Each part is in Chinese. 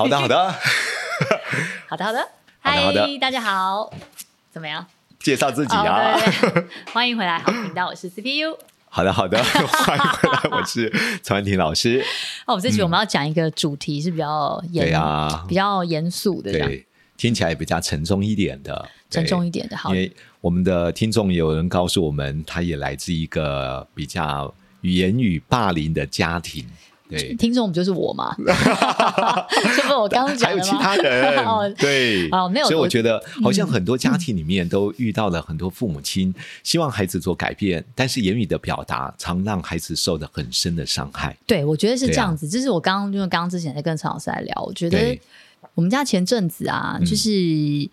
好的，好的，好的，好的，嗨，大家好，怎么样？介绍自己啊！欢迎回来，好频道，我是 CPU。好的，好的，欢迎回来，我是陈文婷老师。哦，我这集我们要讲一个主题是比较严，对啊，比较严肃的，对，听起来比较沉重一点的，沉重一点的。好，因为我们的听众有人告诉我们，他也来自一个比较言语霸凌的家庭。对，听众不就是我吗？这不我刚刚讲的吗？还有其他人，哦、对，哦，没有。所以我觉得，好像很多家庭里面都遇到了很多父母亲，希望孩子做改变，但是言语的表达常让孩子受到很深的伤害。对，我觉得是这样子。这、啊、是我刚刚因为刚刚之前在跟陈老师来聊，我觉得我们家前阵子啊，就是。嗯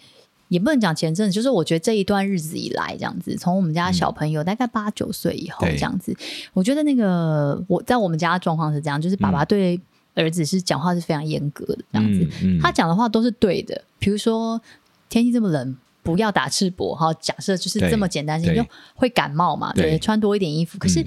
也不能讲前阵子，就是我觉得这一段日子以来，这样子，从我们家小朋友大概八九岁以后，这样子，我觉得那个我在我们家的状况是这样，就是爸爸对儿子是讲话是非常严格的，这样子，他讲的话都是对的。比如说天气这么冷，不要打赤膊，哈，假设就是这么简单，你就会感冒嘛，对，穿多一点衣服。可是。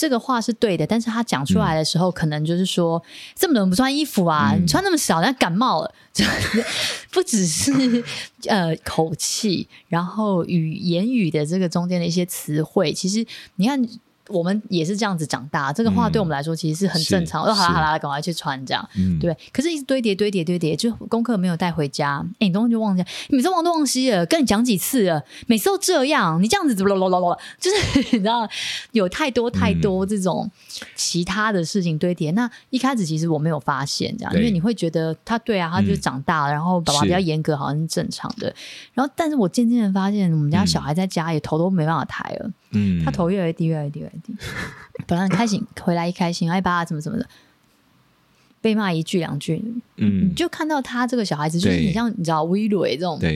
这个话是对的，但是他讲出来的时候，嗯、可能就是说这么冷不穿衣服啊，嗯、你穿那么少，人家感冒了。不只是呃口气，然后语言语的这个中间的一些词汇，其实你看。我们也是这样子长大，这个话对我们来说其实是很正常。哦、嗯，好啦好啦，赶快去穿这样，嗯、对。可是，一直堆叠堆叠堆叠，就功课没有带回家，哎，你东西就忘记，你每次忘东忘西了，跟你讲几次了，每次都这样，你这样子怎么咯咯咯咯，就是 你知道有太多太多这种其他的事情堆叠。嗯、那一开始其实我没有发现这样，因为你会觉得他对啊，他就长大了，嗯、然后爸爸比较严格，好像是正常的。然后，但是我渐渐的发现，我们家小孩在家也头都没办法抬了。嗯，他头越来越低，越来越低，越来越低。本来很开心，回来一开心，哎，爸，怎么怎么的，被骂一句两句，嗯，你就看到他这个小孩子，就是你像你知道微蕊这种，对，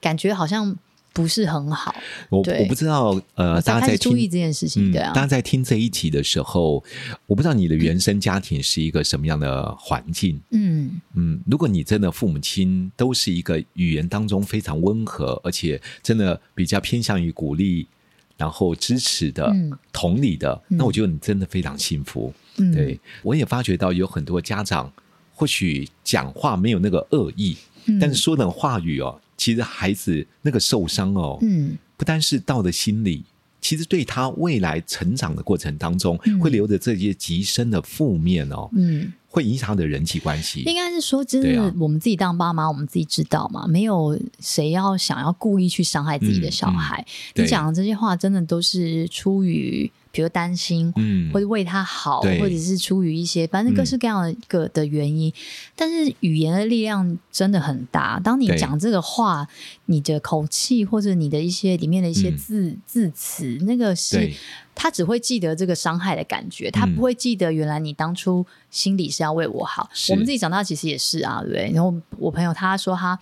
感觉好像不是很好。我我不知道，呃，大家在注意这件事情，对啊，大家在听这一集的时候，我不知道你的原生家庭是一个什么样的环境，嗯。嗯，如果你真的父母亲都是一个语言当中非常温和，而且真的比较偏向于鼓励。然后支持的、嗯、同理的，那我觉得你真的非常幸福。嗯、对，我也发觉到有很多家长，或许讲话没有那个恶意，嗯、但是说的话语哦，其实孩子那个受伤哦，嗯、不单是到了心里，其实对他未来成长的过程当中，嗯、会留着这些极深的负面哦。嗯会影响他的人际关系，应该是说，真的，我们自己当爸妈，我们自己知道嘛，没有谁要想要故意去伤害自己的小孩。你讲的这些话，真的都是出于，比如担心，嗯，或者为他好，或者是出于一些，反正各式各样的一个的原因。但是语言的力量真的很大，当你讲这个话，你的口气或者你的一些里面的一些字字词，那个是。他只会记得这个伤害的感觉，他不会记得原来你当初心里是要为我好。嗯、我们自己长大其实也是啊，对不对？然后我朋友他说他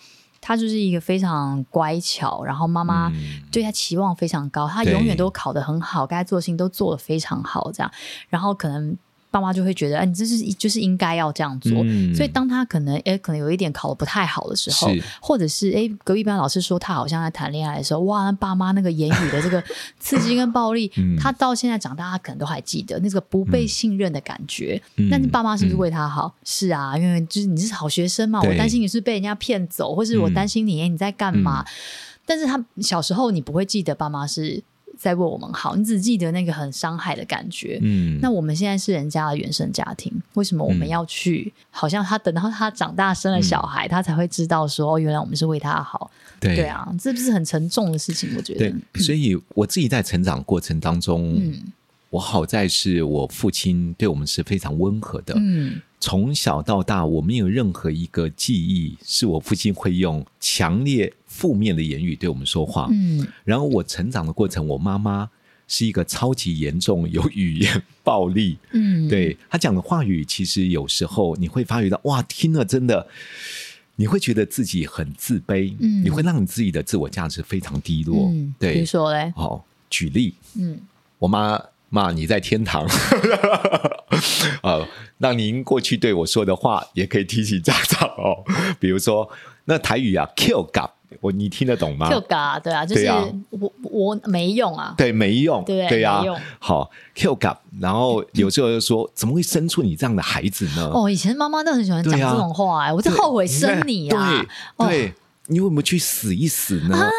他就是一个非常乖巧，然后妈妈对他期望非常高，嗯、他永远都考得很好，该做的事情都做得非常好，这样，然后可能。爸妈就会觉得，哎、欸，你这是就是应该要这样做。嗯、所以当他可能，哎、欸，可能有一点考的不太好的时候，或者是，哎、欸，隔壁班老师说他好像在谈恋爱的时候，哇，那爸妈那个言语的这个 刺激跟暴力，嗯、他到现在长大，他可能都还记得那个不被信任的感觉。嗯、但是爸妈是不是为他好？嗯、是啊，因为就是你是好学生嘛，我担心你是被人家骗走，或是我担心你，哎、嗯，你在干嘛？嗯、但是他小时候你不会记得爸妈是。在为我们好，你只记得那个很伤害的感觉。嗯，那我们现在是人家的原生家庭，为什么我们要去？嗯、好像他等到他长大生了小孩，嗯、他才会知道说，哦，原来我们是为他好。对，对啊，这不是很沉重的事情？我觉得。对，所以我自己在成长过程当中，嗯，我好在是我父亲对我们是非常温和的。嗯，从小到大，我没有任何一个记忆是我父亲会用强烈负面的言语对我们说话。嗯，然后我成长的过程，我妈妈是一个超级严重有语言暴力。嗯，对，她讲的话语，其实有时候你会发觉到，哇，听了真的。你会觉得自己很自卑，嗯，你会让你自己的自我价值非常低落，嗯、对，比如说嘞，哦，举例，嗯，我妈骂你在天堂，呃，让您过去对我说的话也可以提起家长哦，比如说那台语啊，Q 嘎。我你听得懂吗？Q 嘎，对啊，就是我我没用啊，对，没用，对对呀，好 Q 嘎，然后有时候就说，怎么会生出你这样的孩子呢？哦，以前妈妈都很喜欢讲这种话，哎，我就后悔生你啊，对，你为什么去死一死呢？啊，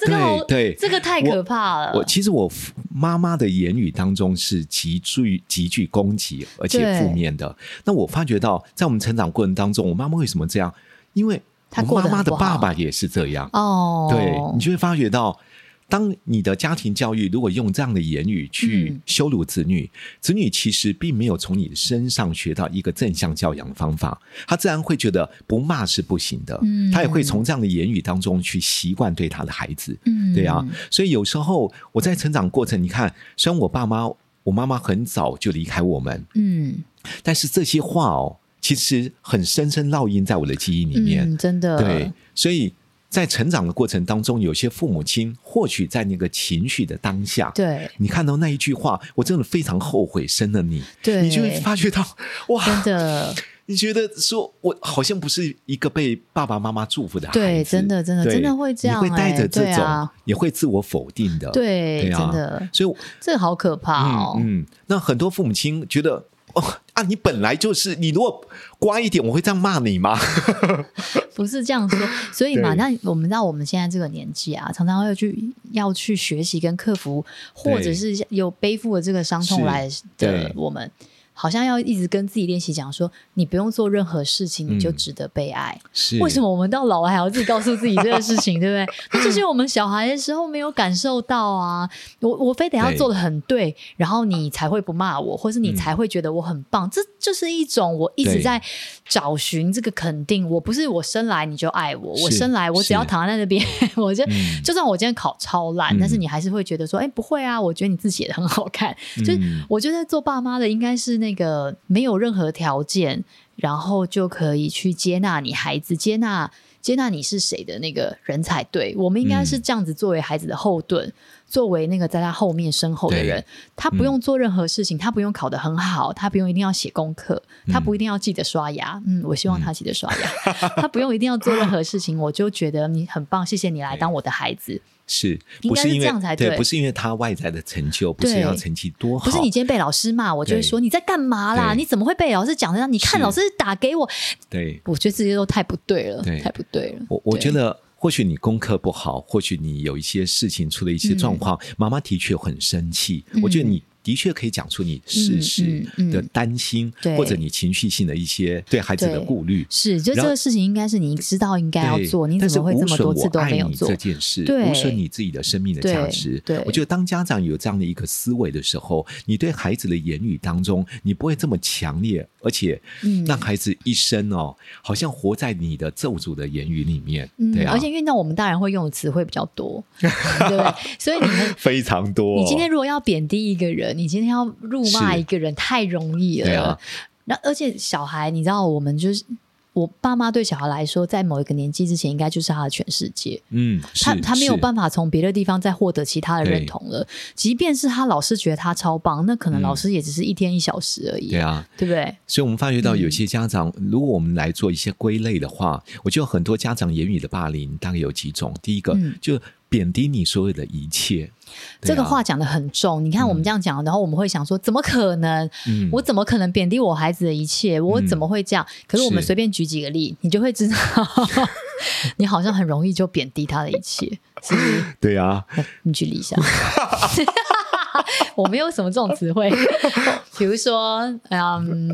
这个对，这个太可怕了。我其实我妈妈的言语当中是极具极具攻击而且负面的。那我发觉到，在我们成长过程当中，我妈妈为什么这样？因为。他妈妈的爸爸也是这样。哦，对，你就会发觉到，当你的家庭教育如果用这样的言语去羞辱子女，嗯、子女其实并没有从你身上学到一个正向教养的方法，他自然会觉得不骂是不行的，嗯，他也会从这样的言语当中去习惯对他的孩子，嗯，对啊，所以有时候我在成长过程，你看，虽然我爸妈，我妈妈很早就离开我们，嗯，但是这些话哦。其实很深深烙印在我的记忆里面，嗯、真的。对，所以在成长的过程当中，有些父母亲或许在那个情绪的当下，对，你看到那一句话，我真的非常后悔生了你。对，你就会发觉到，哇，真的，你觉得说我好像不是一个被爸爸妈妈祝福的孩子，对，真的，真的，真的会这样，你会带着这种，也会自我否定的，对，真的。所以这个好可怕哦。嗯，那很多父母亲觉得。哦啊！你本来就是，你如果乖一点，我会这样骂你吗？不是这样说，所以嘛，那我们知道我们现在这个年纪啊，常常要去要去学习跟克服，或者是有背负了这个伤痛来的我们。好像要一直跟自己练习讲说，你不用做任何事情，你就值得被爱。嗯、是为什么我们到老了还要自己告诉自己这个事情，对不对？那这些我们小孩的时候没有感受到啊。我我非得要做的很对，对然后你才会不骂我，或是你才会觉得我很棒。嗯、这就是一种我一直在找寻这个肯定。我不是我生来你就爱我，我生来我只要躺在那边，我就、嗯、就算我今天考超烂，嗯、但是你还是会觉得说，哎，不会啊，我觉得你字写的很好看。嗯、就是我觉得做爸妈的应该是。那个没有任何条件，然后就可以去接纳你孩子，接纳接纳你是谁的那个人才对。我们应该是这样子作为孩子的后盾，嗯、作为那个在他后面身后的人。他不用做任何事情，嗯、他不用考得很好，他不用一定要写功课，他不一定要记得刷牙。嗯，我希望他记得刷牙。嗯、他不用一定要做任何事情，我就觉得你很棒，谢谢你来当我的孩子。是，不是因为对，不是因为他外在的成就，不是要成绩多好，不是你今天被老师骂，我就会说你在干嘛啦？你怎么会被老师讲这样？你看老师打给我，对，我觉得这些都太不对了，太不对了。我我觉得，或许你功课不好，或许你有一些事情出了一些状况，妈妈的确很生气。我觉得你。的确可以讲出你事实的担心，或者你情绪性的一些对孩子的顾虑。是，就这个事情应该是你知道应该要做，你怎么会这么多次都没有做这件事？无损你自己的生命的价值。对，我觉得当家长有这样的一个思维的时候，你对孩子的言语当中，你不会这么强烈，而且让孩子一生哦，好像活在你的咒诅的言语里面。对啊，而且因为那我们大人会用的词汇比较多，对不对？所以你们 非常多。你今天如果要贬低一个人。你今天要辱骂一个人太容易了。那而且小孩，你知道，我们就是我爸妈对小孩来说，在某一个年纪之前，应该就是他的全世界。嗯，他他没有办法从别的地方再获得其他的认同了。即便是他老师觉得他超棒，那可能老师也只是一天一小时而已。对啊，对不对？所以，我们发觉到有些家长，如果我们来做一些归类的话，我觉得很多家长言语的霸凌大概有几种。第一个，就贬低你所有的一切。这个话讲的很重，你看我们这样讲，然后我们会想说，怎么可能？我怎么可能贬低我孩子的一切？我怎么会这样？可是我们随便举几个例，你就会知道，你好像很容易就贬低他的一切，是不是？对啊，你举例一下。我没有什么这种词汇，比如说，嗯，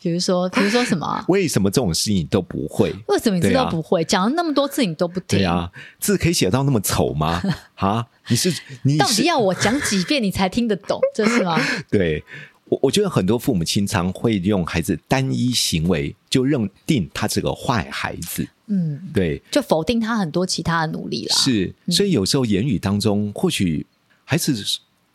比如说，比如说什么？为什么这种事情你都不会？为什么你知道不会？讲了那么多次你都不听？对啊，字可以写到那么丑吗？啊，你是你是到底要我讲几遍你才听得懂？这是吗？对，我我觉得很多父母亲常会用孩子单一行为就认定他是个坏孩子，嗯，对，就否定他很多其他的努力啦。是，所以有时候言语当中或许孩子。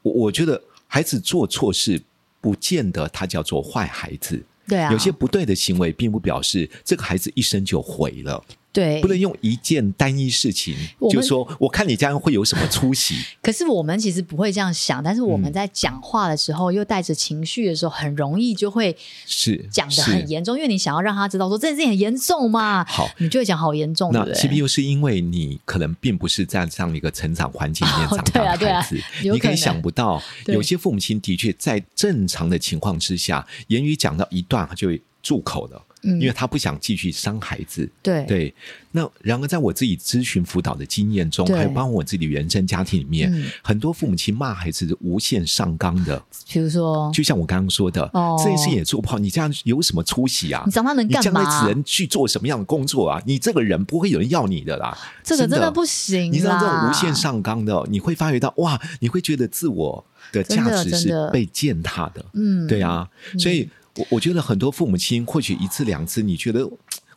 我我觉得孩子做错事，不见得他叫做坏孩子。对，有些不对的行为，并不表示这个孩子一生就毁了。对，不能用一件单一事情，就说我看你这样会有什么出息。可是我们其实不会这样想，但是我们在讲话的时候，嗯、又带着情绪的时候，很容易就会是讲的很严重，因为你想要让他知道说这件事情很严重嘛。好，你就会讲好严重。那其实又是因为你可能并不是在这样一个成长环境里面长大的孩子，哦啊啊、你可以想不到，有些父母亲的确在正常的情况之下，言语讲到一段，他就会住口了。因为他不想继续伤孩子，对对。那然而，在我自己咨询辅导的经验中，还有包括我自己的原生家庭里面，嗯、很多父母亲骂孩子是无限上纲的。比如说，就像我刚刚说的，哦、这件事也做不好，你这样有什么出息啊？你长大能干嘛？你将来只能去做什么样的工作啊？你这个人不会有人要你的啦。这个真的不行。你知道这种无限上纲的，你会发觉到哇，你会觉得自我的价值是被践踏的。嗯，对啊，所以。我我觉得很多父母亲或许一次两次，你觉得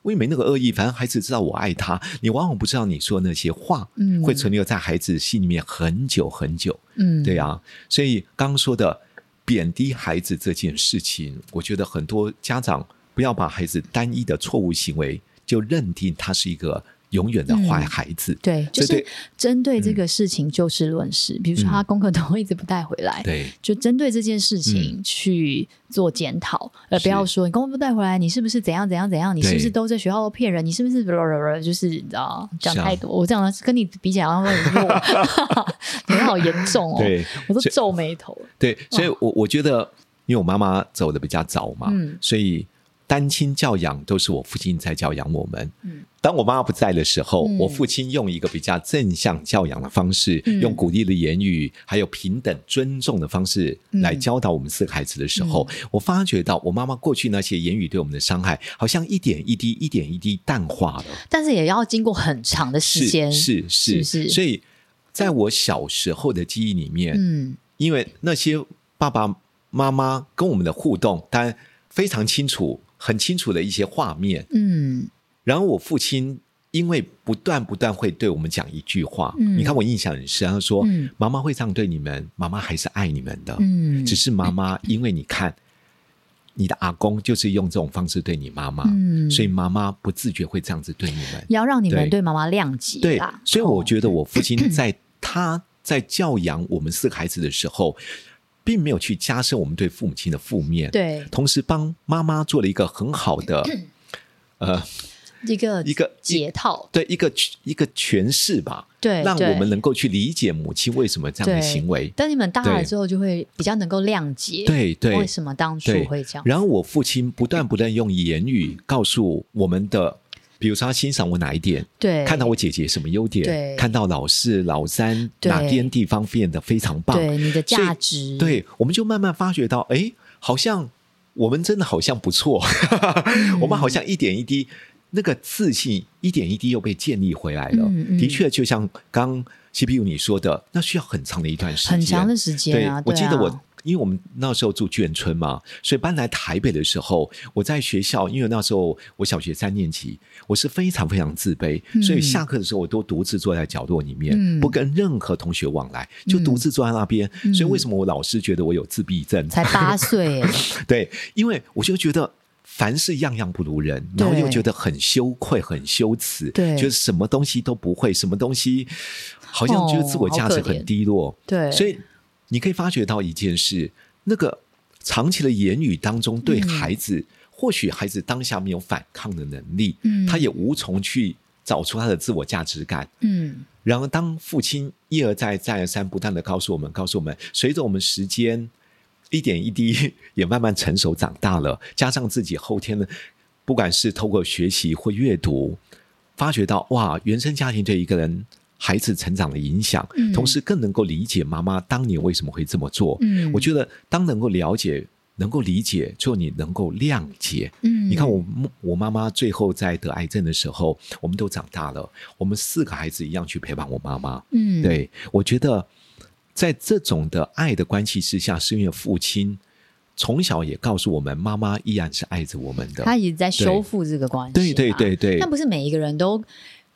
我也没那个恶意，反正孩子知道我爱他，你往往不知道你说那些话，嗯，会存留在孩子心里面很久很久，嗯，对啊，所以刚刚说的贬低孩子这件事情，我觉得很多家长不要把孩子单一的错误行为就认定他是一个。永远的坏孩子，嗯，对，就是针对这个事情就事论事。嗯、比如说他功课都一直不带回来，对，就针对这件事情去做检讨，嗯、而不要说你功课不带回来，你是不是怎样怎样怎样？你是不是都在学校都骗人？你是不是就是你知道讲太多？我这样跟你比起来，然后很弱，你好严重哦，对，我都皱眉头。对，所以我我觉得，因为我妈妈走的比较早嘛，嗯，所以。单亲教养都是我父亲在教养我们。嗯，当我妈妈不在的时候，嗯、我父亲用一个比较正向教养的方式，嗯、用鼓励的言语，还有平等尊重的方式来教导我们四个孩子的时候，嗯、我发觉到我妈妈过去那些言语对我们的伤害，好像一点一滴、一点一滴淡化了。但是也要经过很长的时间，是是是，是是所以在我小时候的记忆里面，嗯，因为那些爸爸妈妈跟我们的互动，当然非常清楚。很清楚的一些画面，嗯，然后我父亲因为不断不断会对我们讲一句话，嗯，你看我印象很深，他说：“嗯，妈妈会这样对你们，妈妈还是爱你们的，嗯，只是妈妈因为你看你的阿公就是用这种方式对你妈妈，嗯，所以妈妈不自觉会这样子对你们，要让你们对。妈妈谅解，对，所以我觉得我父亲在他在教养我们四个孩子的时候。”并没有去加深我们对父母亲的负面，对，同时帮妈妈做了一个很好的，呃，一个一个解套，对，一个一个诠释吧，对，让我们能够去理解母亲为什么这样的行为。等你们大了之后，就会比较能够谅解，对对，为什么当初会这样。然后我父亲不断不断用言语告诉我们的。比如说，他欣赏我哪一点？对，看到我姐姐什么优点？对，看到老四、老三哪边地方变得非常棒？对，你的价值。对，我们就慢慢发觉到，哎，好像我们真的好像不错，嗯、我们好像一点一滴那个自信，一点一滴又被建立回来了。嗯嗯、的确，就像刚 CPU 你说的，那需要很长的一段时间，很长的时间啊。对，我记得我。因为我们那时候住眷村嘛，所以搬来台北的时候，我在学校，因为那时候我小学三年级，我是非常非常自卑，嗯、所以下课的时候我都独自坐在角落里面，嗯、不跟任何同学往来，就独自坐在那边。嗯、所以为什么我老师觉得我有自闭症？才八 岁，对，因为我就觉得凡事样样不如人，然后又觉得很羞愧、很羞耻，对，就是什么东西都不会，什么东西好像就是自我价值很低落，哦、对，所以。你可以发觉到一件事，那个长期的言语当中，对孩子，嗯、或许孩子当下没有反抗的能力，嗯，他也无从去找出他的自我价值感，嗯。然而，当父亲一而再、再而三、不断的告诉我们、告诉我们，随着我们时间一点一滴也慢慢成熟长大了，加上自己后天的，不管是透过学习或阅读，发觉到哇，原生家庭对一个人孩子成长的影响，嗯、同时更能够理解妈妈当年为什么会这么做。嗯，我觉得当能够了解、能够理解，就你能够谅解。嗯，你看我我妈妈最后在得癌症的时候，我们都长大了，我们四个孩子一样去陪伴我妈妈。嗯，对，我觉得在这种的爱的关系之下，是因为父亲。从小也告诉我们，妈妈依然是爱着我们的。他一直在修复这个关系。对对对对。但不是每一个人都，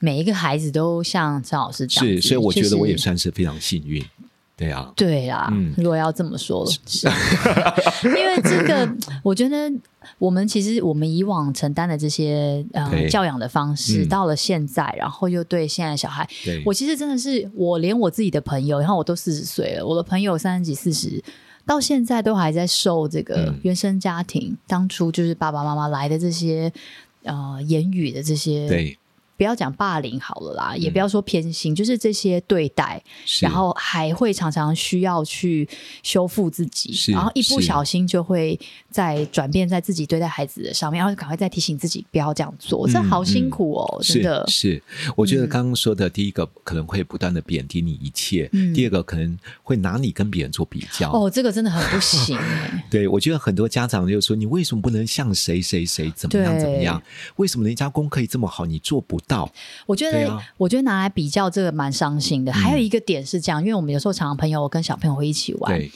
每一个孩子都像张老师这样。是，所以我觉得我也算是非常幸运。对啊。对啊，嗯，如果要这么说，是。因为这个，我觉得我们其实我们以往承担的这些呃教养的方式，到了现在，然后又对现在小孩，我其实真的是，我连我自己的朋友，然后我都四十岁了，我的朋友三十几、四十。到现在都还在受这个原生家庭、嗯、当初就是爸爸妈妈来的这些呃言语的这些对。不要讲霸凌好了啦，嗯、也不要说偏心，就是这些对待，然后还会常常需要去修复自己，然后一不小心就会在转变在自己对待孩子的上面，然后赶快再提醒自己不要这样做，嗯、这好辛苦哦，嗯、真的是。是，我觉得刚刚说的第一个可能会不断的贬低你一切，嗯、第二个可能会拿你跟别人做比较。哦，这个真的很不行哎。对，我觉得很多家长就说：“你为什么不能像谁谁谁怎么样怎么样？为什么人家功课这么好，你做不到？”我觉得，啊、我觉得拿来比较这个蛮伤心的。嗯、还有一个点是这样，因为我们有时候常常朋友跟小朋友会一起玩，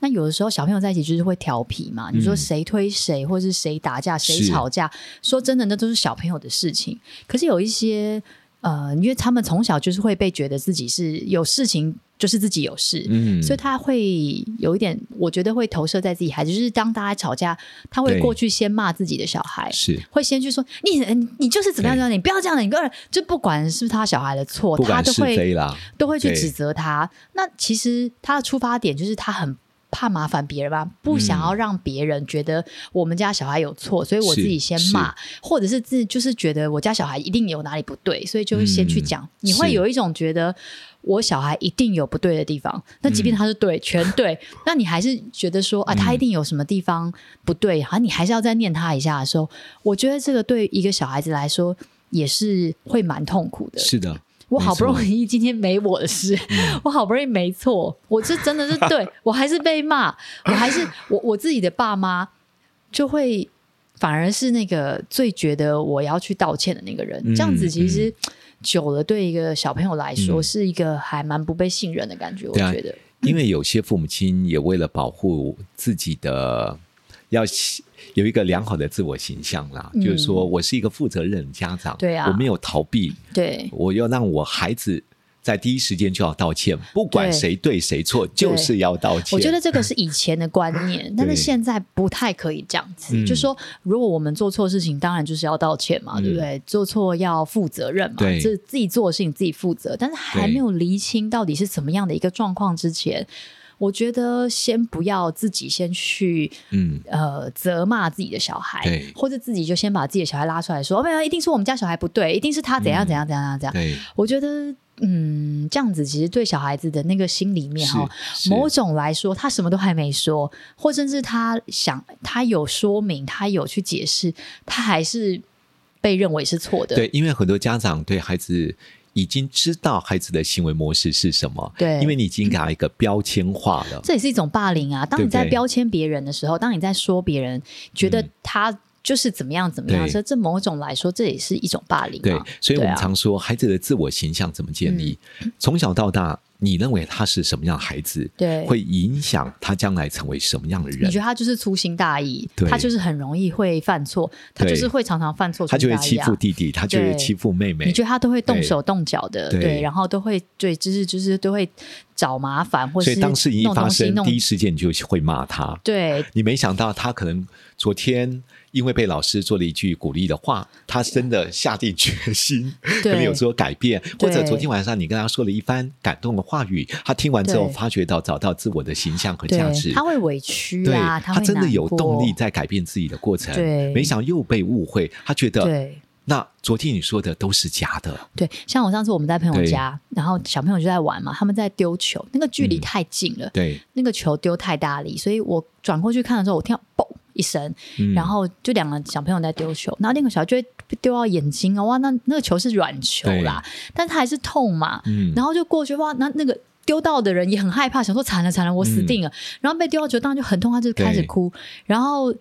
那有的时候小朋友在一起就是会调皮嘛。嗯、你说谁推谁，或是谁打架、谁吵架，说真的，那都是小朋友的事情。可是有一些呃，因为他们从小就是会被觉得自己是有事情。就是自己有事，嗯，所以他会有一点，我觉得会投射在自己孩子。就是当大家吵架，他会过去先骂自己的小孩，是会先去说你，你就是怎么样怎么样，你不要这样的，你个人就不管是不是他小孩的错，他都会都会去指责他。那其实他的出发点就是他很怕麻烦别人吧，不想要让别人觉得我们家小孩有错，所以我自己先骂，或者是自就是觉得我家小孩一定有哪里不对，所以就先去讲。你会有一种觉得。我小孩一定有不对的地方，那即便他是对，嗯、全对，那你还是觉得说啊，他一定有什么地方不对，好、嗯，你还是要再念他一下的时候，我觉得这个对一个小孩子来说也是会蛮痛苦的。是的，我好不容易今天没我的事，嗯、我好不容易没错，我这真的是对，我还是被骂，我还是我我自己的爸妈就会反而是那个最觉得我要去道歉的那个人，嗯、这样子其实。嗯久了，对一个小朋友来说，是一个还蛮不被信任的感觉。嗯、我觉得，因为有些父母亲也为了保护自己的，要有一个良好的自我形象啦，嗯、就是说我是一个负责任的家长，对啊，我没有逃避，对，我要让我孩子。在第一时间就要道歉，不管谁对谁错，就是要道歉。我觉得这个是以前的观念，但是现在不太可以这样子。就说如果我们做错事情，当然就是要道歉嘛，对不对？做错要负责任嘛，这自己做的事情自己负责。但是还没有厘清到底是怎么样的一个状况之前，我觉得先不要自己先去嗯呃责骂自己的小孩，或者自己就先把自己的小孩拉出来说，没有，一定是我们家小孩不对，一定是他怎样怎样怎样怎样。我觉得。嗯，这样子其实对小孩子的那个心里面哈，某种来说，他什么都还没说，或甚至他想他有说明，他有去解释，他还是被认为是错的。对，因为很多家长对孩子已经知道孩子的行为模式是什么，对，因为你已经给他一个标签化了，这也是一种霸凌啊。当你在标签别人的时候，对对，当你在说别人觉得他。就是怎么样怎么样，所以这某种来说，这也是一种霸凌。对，所以我们常说，孩子的自我形象怎么建立？从小到大，你认为他是什么样的孩子？对，会影响他将来成为什么样的人？你觉得他就是粗心大意？他就是很容易会犯错，他就是会常常犯错，他就会欺负弟弟，他就会欺负妹妹。你觉得他都会动手动脚的？对，然后都会对，就是就是都会找麻烦，或者所以当事情一发生，第一时间你就会骂他。对，你没想到他可能昨天。因为被老师做了一句鼓励的话，他真的下定决心，可能有所改变。或者昨天晚上你跟他说了一番感动的话语，他听完之后发觉到找到自我的形象和价值，他会委屈啊，他真的有动力在改变自己的过程。对，没想又被误会，他觉得对，那昨天你说的都是假的。对，像我上次我们在朋友家，然后小朋友就在玩嘛，他们在丢球，那个距离太近了，对，那个球丢太大力，所以我转过去看的时候，我听到嘣。一声，嗯。然后就两个小朋友在丢球，然后那个小孩就会丢到眼睛哦，哇，那那个球是软球啦，但他还是痛嘛，嗯。然后就过去哇，那那个丢到的人也很害怕，想说惨了惨了，我死定了，嗯。然后被丢到球当然就很痛，他就开始哭，然后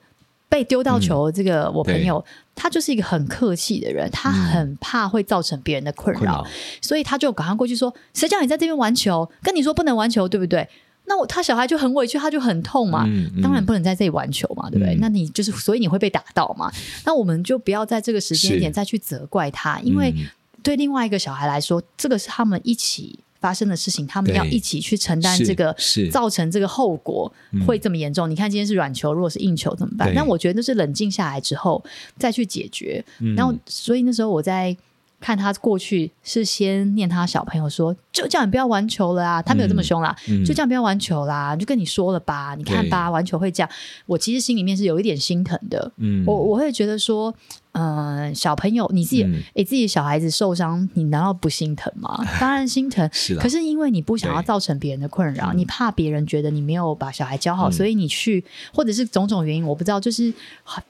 被丢到球这个我朋友。他就是一个很客气的人，他很怕会造成别人的困扰，困扰。所以他就赶快过去说：“谁叫你在这边玩球？跟你说不能玩球，对不对？”那我他小孩就很委屈，他就很痛嘛。嗯嗯当然不能在这里玩球嘛，对不对？嗯那你就是，所以你会被打到嘛。那我们就不要在这个时间点再去责怪他，因为对另外一个小孩来说，这个是他们一起发生的事情，他们要一起去承担这个造成这个后果会这么严重。你看今天是软球，如果是硬球怎么办？但我觉得那是冷静下来之后再去解决。然后，所以那时候我在看他过去是先念他小朋友说，就叫你不要玩球了啊，他没有这么凶啦，就这样不要玩球啦，就跟你说了吧，你看吧，玩球会这样。我其实心里面是有一点心疼的，我我会觉得说。嗯、呃，小朋友，你自己，哎、嗯欸，自己小孩子受伤，你难道不心疼吗？当然心疼。是可是因为你不想要造成别人的困扰，你怕别人觉得你没有把小孩教好，嗯、所以你去，或者是种种原因，我不知道，就是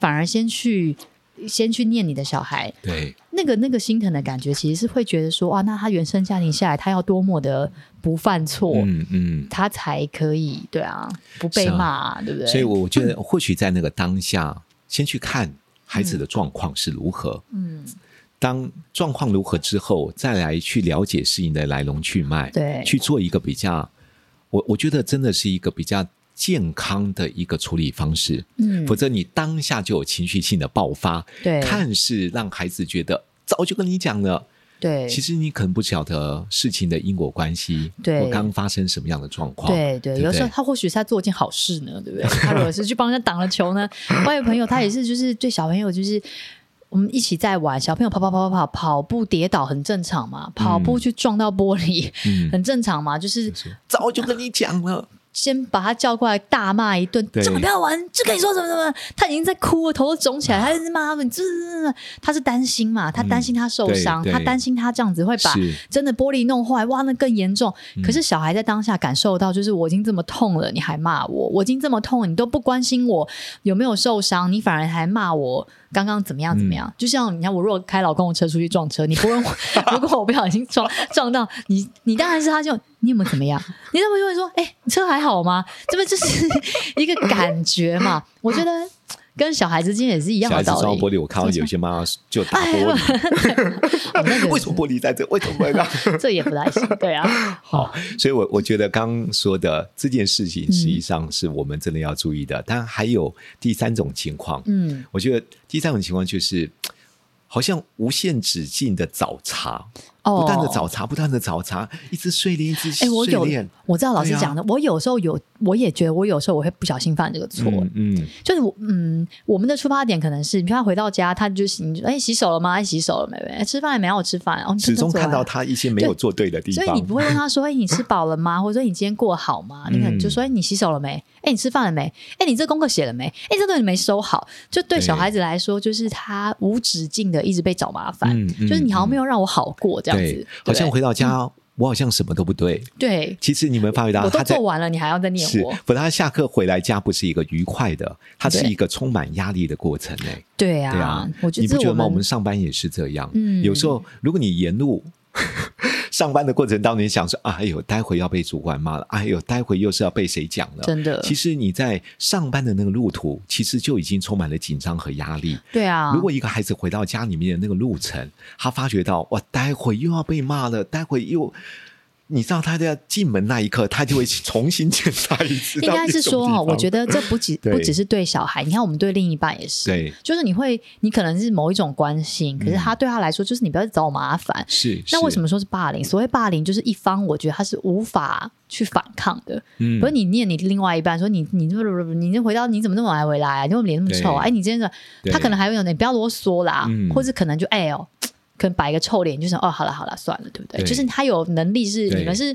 反而先去，先去念你的小孩。对，那个那个心疼的感觉，其实是会觉得说，哇，那他原生家庭下来，他要多么的不犯错，嗯嗯，他才可以，对啊，不被骂、啊，对不对？所以我觉得，或许在那个当下，嗯、先去看。孩子的状况是如何？嗯，当状况如何之后，再来去了解事情的来龙去脉，对，去做一个比较。我我觉得真的是一个比较健康的一个处理方式。嗯，否则你当下就有情绪性的爆发，对，看似让孩子觉得早就跟你讲了，对，其实你可能不晓得事情的因果关系，对，我刚发生什么样的状况，对对，有时候他或许是在做一件好事呢，对不对？他如果是去帮人家挡了球呢，我有朋友他也是，就是对小朋友就是。我们一起在玩，小朋友跑跑跑跑跑，跑步跌倒很正常嘛，跑步去撞到玻璃，嗯、很正常嘛，就是早就跟你讲了。先把他叫过来大骂一顿，怎么不要玩？就跟你说什么什么？他已经在哭了，头都肿起来，他是骂他们，就是他是担心嘛，他担心他受伤，他担心他这样子会把真的玻璃弄坏，哇，那更严重。可是小孩在当下感受到，就是我已经这么痛了，你还骂我，我已经这么痛了，你都不关心我有没有受伤，你反而还骂我刚刚怎么样怎么样？就像你看，我如果开老公的车出去撞车，你不问我，如果我不小心撞撞到你，你当然是他就。你有没有怎么样？你怎么就会说，哎、欸，你车还好吗？这不就是一个感觉嘛？我觉得跟小孩子之间也是一样的道理。小孩子撞玻璃，我看到有 些妈妈就打玻璃。为什么玻璃在这？为什么会这 这也不太行，对啊。好，所以我我觉得刚刚说的这件事情，实际上是我们真的要注意的。但、嗯、还有第三种情况，嗯，我觉得第三种情况就是，好像无限止境的找茬。不断的找茬，不断的找茬，一直碎念，一直碎念。哎，我有，我知道老师讲的，我有时候有，我也觉得我有时候我会不小心犯这个错。嗯，就是我，嗯，我们的出发点可能是，你看他回到家，他就你哎，洗手了吗？哎，洗手了没？没？吃饭也没让我吃饭。哦，始终看到他一些没有做对的地方，所以你不会问他说：“哎，你吃饱了吗？”或者说：“你今天过好吗？”你可能就说：“哎，你洗手了没？哎，你吃饭了没？哎，你这功课写了没？哎，这东西没收好。”就对小孩子来说，就是他无止境的一直被找麻烦，就是你好像没有让我好过这样子，好像。回到家，嗯、我好像什么都不对。对，其实你们发觉到，我都做完了，你还要再念我。是，不他下课回来家不是一个愉快的，他是一个充满压力的过程哎。对啊，对啊，我觉得你不觉得吗？我们上班也是这样。嗯，有时候如果你沿路。上班的过程当中，你想说：“哎呦，待会要被主管骂了！哎呦，待会又是要被谁讲了？”真的，其实你在上班的那个路途，其实就已经充满了紧张和压力。对啊，如果一个孩子回到家里面的那个路程，他发觉到哇，待会又要被骂了，待会又……你知道，他在进门那一刻，他就会重新检查一次。应该是说哦，我觉得这不只不只是对小孩，你看我们对另一半也是。对，就是你会，你可能是某一种关心，可是他对他来说，就是你不要找我麻烦。是。那为什么说是霸凌？所谓霸凌，就是一方我觉得他是无法去反抗的。嗯。不是你念你另外一半说你你不不不，你就回到你怎么那么晚回来啊？你怎么脸那么臭啊？哎，你今天说他可能还会有点不要啰嗦啦，或者可能就哎呦。可能摆个臭脸，就是哦，好了好了，算了，对不对？对，就是他有能力是，是你们是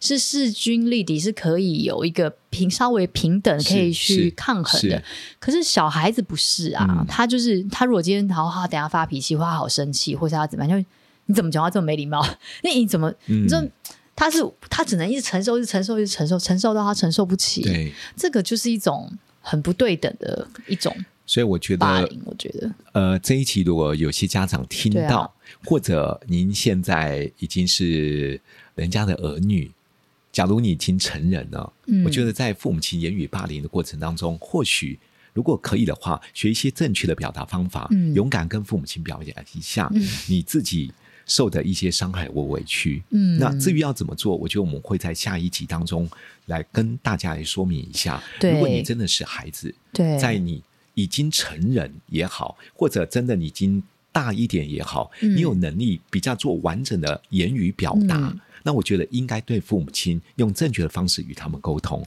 是势均力敌，是可以有一个平稍微平等，可以去抗衡的。可是小孩子不是啊，嗯、他就是他如果今天好好等下发脾气，或他好生气，或是他怎么样，就你怎么讲话这么没礼貌？那 你怎么？嗯、你说他是他只能一直承受，一直承受，一直承受，承受到他承受不起。对，这个就是一种很不对等的一种。所以我觉得，我觉得，呃，这一期如果有些家长听到，啊、或者您现在已经是人家的儿女，假如你已经成人了，嗯，我觉得在父母亲言语霸凌的过程当中，或许如果可以的话，学一些正确的表达方法，嗯，勇敢跟父母亲表达一下你自己受的一些伤害或委屈，嗯，那至于要怎么做，我觉得我们会在下一集当中来跟大家来说明一下。如果你真的是孩子，对，在你。已经成人也好，或者真的你已经大一点也好，嗯、你有能力比较做完整的言语表达，嗯、那我觉得应该对父母亲用正确的方式与他们沟通。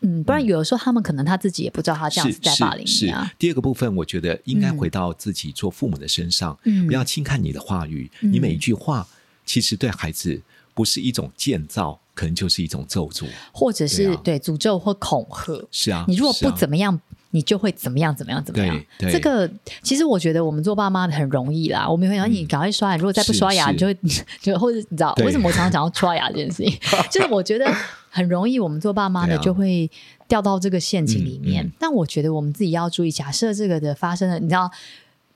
嗯，不然有的时候他们可能他自己也不知道他这样子在霸凌你啊。是，第二个部分，我觉得应该回到自己做父母的身上，嗯、不要轻看你的话语，嗯、你每一句话其实对孩子不是一种建造，可能就是一种咒诅，或者是对，啊、对诅咒或恐吓。是啊，你如果不怎么样。你就会怎么样怎么样怎么样？这个其实我觉得我们做爸妈的很容易啦。我们会让你赶快刷牙，如果再不刷牙，你就会 就或者你知道为什么我常常讲要刷牙这件事情？就是我觉得很容易，我们做爸妈的就会掉到这个陷阱里面。但我觉得我们自己要注意，假设这个的发生了，你知道。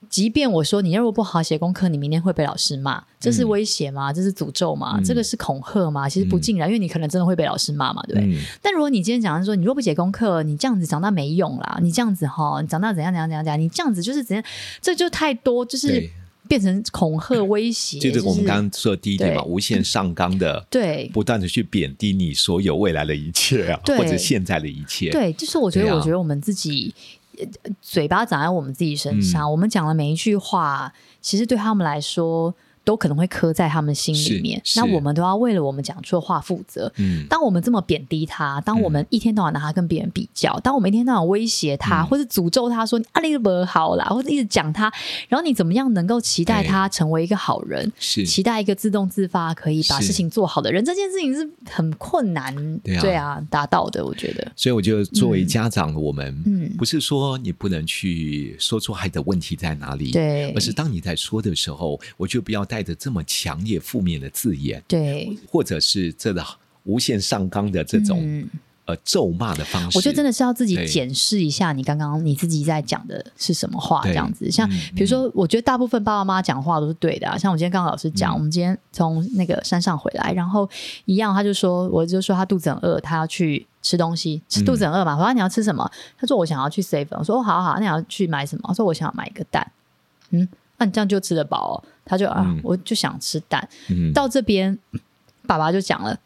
即便我说你如果不好好写功课，你明天会被老师骂，这是威胁吗？这是诅咒吗？嗯、这个是恐吓吗？其实不尽然，嗯、因为你可能真的会被老师骂嘛，对不对？嗯、但如果你今天讲的是说，你若不写功课，你这样子长大没用啦，你这样子哈，你长大怎样怎样怎样怎样，你这样子就是怎样，这就太多，就是变成恐吓威胁。就是我们刚刚说的第一点嘛，无限上纲的，对，不断的去贬低你所有未来的一切啊，或者现在的一切。对，就是我觉得，我觉得我们自己。嘴巴长在我们自己身上，嗯、我们讲的每一句话，其实对他们来说。都可能会刻在他们心里面，那我们都要为了我们讲出的话负责。嗯，当我们这么贬低他，当我们一天到晚拿他跟别人比较，嗯、当我们一天到晚威胁他，嗯、或者诅咒他说阿里不好啦，或者一直讲他，然后你怎么样能够期待他成为一个好人？是。期待一个自动自发可以把事情做好的人？这件事情是很困难，对啊，对啊，达到的。我觉得，所以我觉得作为家长的我们，嗯，不是说你不能去说出孩子的问题在哪里，对，而是当你在说的时候，我就不要带着这么强烈负面的字眼，对，或者是这个无限上纲的这种、嗯、呃咒骂的方式，我觉得真的是要自己检视一下，你刚刚你自己在讲的是什么话，这样子。像比如说，我觉得大部分爸爸妈妈讲话都是对的、啊。像我今天刚刚老师讲，嗯、我们今天从那个山上回来，然后一样，他就说，我就说他肚子很饿，他要去吃东西，吃肚子很饿嘛。我说、嗯、你要吃什么？他说我想要去 seven。我说哦，好好，那你要去买什么？我说我想要买一个蛋。嗯。那你这样就吃得饱哦？他就啊，嗯、我就想吃蛋。嗯、到这边，爸爸就讲了，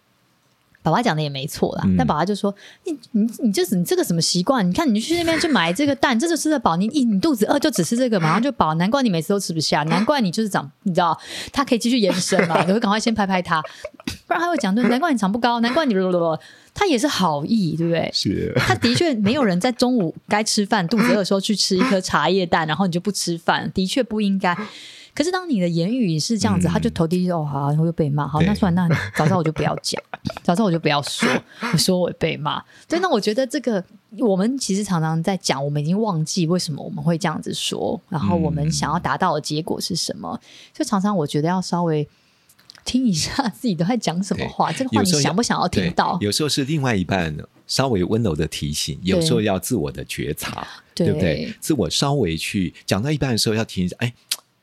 爸爸讲的也没错啦。嗯、但爸爸就说：“你你你这是你这个什么习惯？你看你去那边去买这个蛋，这就吃得饱。你你你肚子饿就只吃这个，马上就饱。难怪你每次都吃不下，难怪你就是长，你知道？他可以继续延伸嘛？你会赶快先拍拍他，不然他会讲对。难怪你长不高，难怪你。”他也是好意，对不对？是。他的确没有人在中午该吃饭、肚子饿的时候去吃一颗茶叶蛋，然后你就不吃饭，的确不应该。可是当你的言语是这样子，他就头低就哦，好，然后又被骂。好，那算了，那早知道我就不要讲，早知道我就不要说，我说我被骂。对，那我觉得这个我们其实常常在讲，我们已经忘记为什么我们会这样子说，然后我们想要达到的结果是什么？就常常我觉得要稍微。听一下自己都在讲什么话，这个话你想不想要听到？有时候是另外一半稍微温柔的提醒，有时候要自我的觉察，对，对不对？自我稍微去讲到一半的时候要提醒，哎，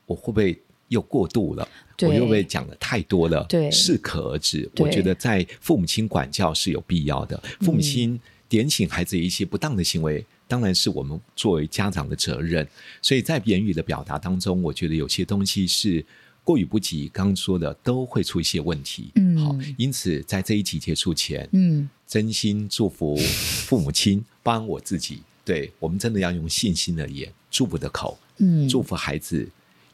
我会不会又过度了？我又会不会讲的太多了？对，适可而止。我觉得在父母亲管教是有必要的。父母亲点醒孩子一些不当的行为，嗯、当然是我们作为家长的责任。所以在言语的表达当中，我觉得有些东西是。过于不及，刚刚说的都会出一些问题。嗯，好，因此在这一集结束前，嗯，真心祝福父母亲，帮我自己，对我们真的要用信心的眼，祝福的口，嗯，祝福孩子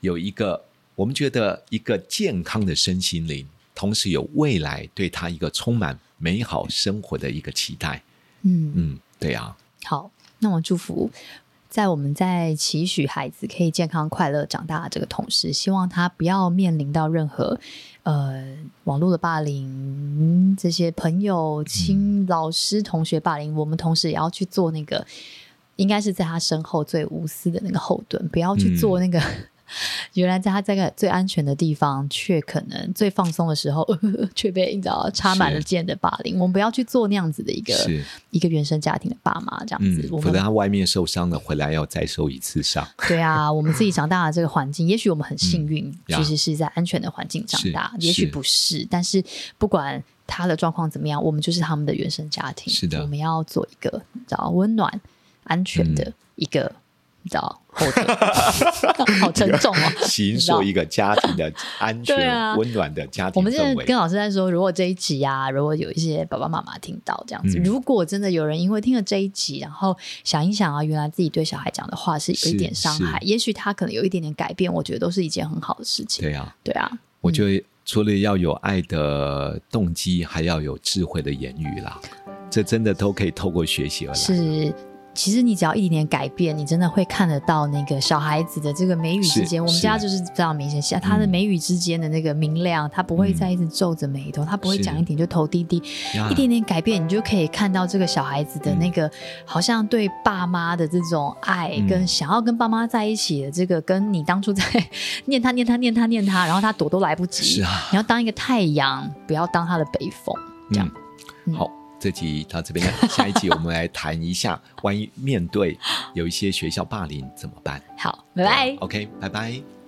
有一个我们觉得一个健康的身心灵，同时有未来对他一个充满美好生活的一个期待。嗯嗯，对啊。好，那我祝福。在我们在期许孩子可以健康快乐长大的这个同时，希望他不要面临到任何呃网络的霸凌，这些朋友、亲、老师、同学霸凌。我们同时也要去做那个，应该是在他身后最无私的那个后盾，不要去做那个。原来在他这个最安全的地方，却可能最放松的时候，却被你知道插满了剑的霸凌。我们不要去做那样子的一个一个原生家庭的爸妈，这样子。否则他外面受伤了，回来要再受一次伤。对啊，我们自己长大的这个环境，也许我们很幸运，其实是在安全的环境长大，也许不是。但是不管他的状况怎么样，我们就是他们的原生家庭。是的，我们要做一个你知道温暖、安全的一个。你知道，好沉重哦。形塑一个家庭的安全、温暖的家庭。我们现在跟老师在说，如果这一集啊，如果有一些爸爸妈妈听到这样子，如果真的有人因为听了这一集，然后想一想啊，原来自己对小孩讲的话是有一点伤害，也许他可能有一点点改变，我觉得都是一件很好的事情。对啊，对啊。我觉得除了要有爱的动机，还要有智慧的言语啦，这真的都可以透过学习而来。是。其实你只要一点点改变，你真的会看得到那个小孩子的这个眉宇之间。我们家就是非常明显，像他的眉宇之间的那个明亮，嗯、他不会再一直皱着眉头，嗯、他不会讲一点就头低低，一点点改变，你就可以看到这个小孩子的那个、嗯、好像对爸妈的这种爱，跟想要跟爸妈在一起的这个，跟你当初在 念他念他念他念他，然后他躲都来不及。是啊，你要当一个太阳，不要当他的北风，这样、嗯、好。这集到这边，下一集我们来谈一下，万一面对有一些学校霸凌怎么办？好，拜拜。OK，拜拜。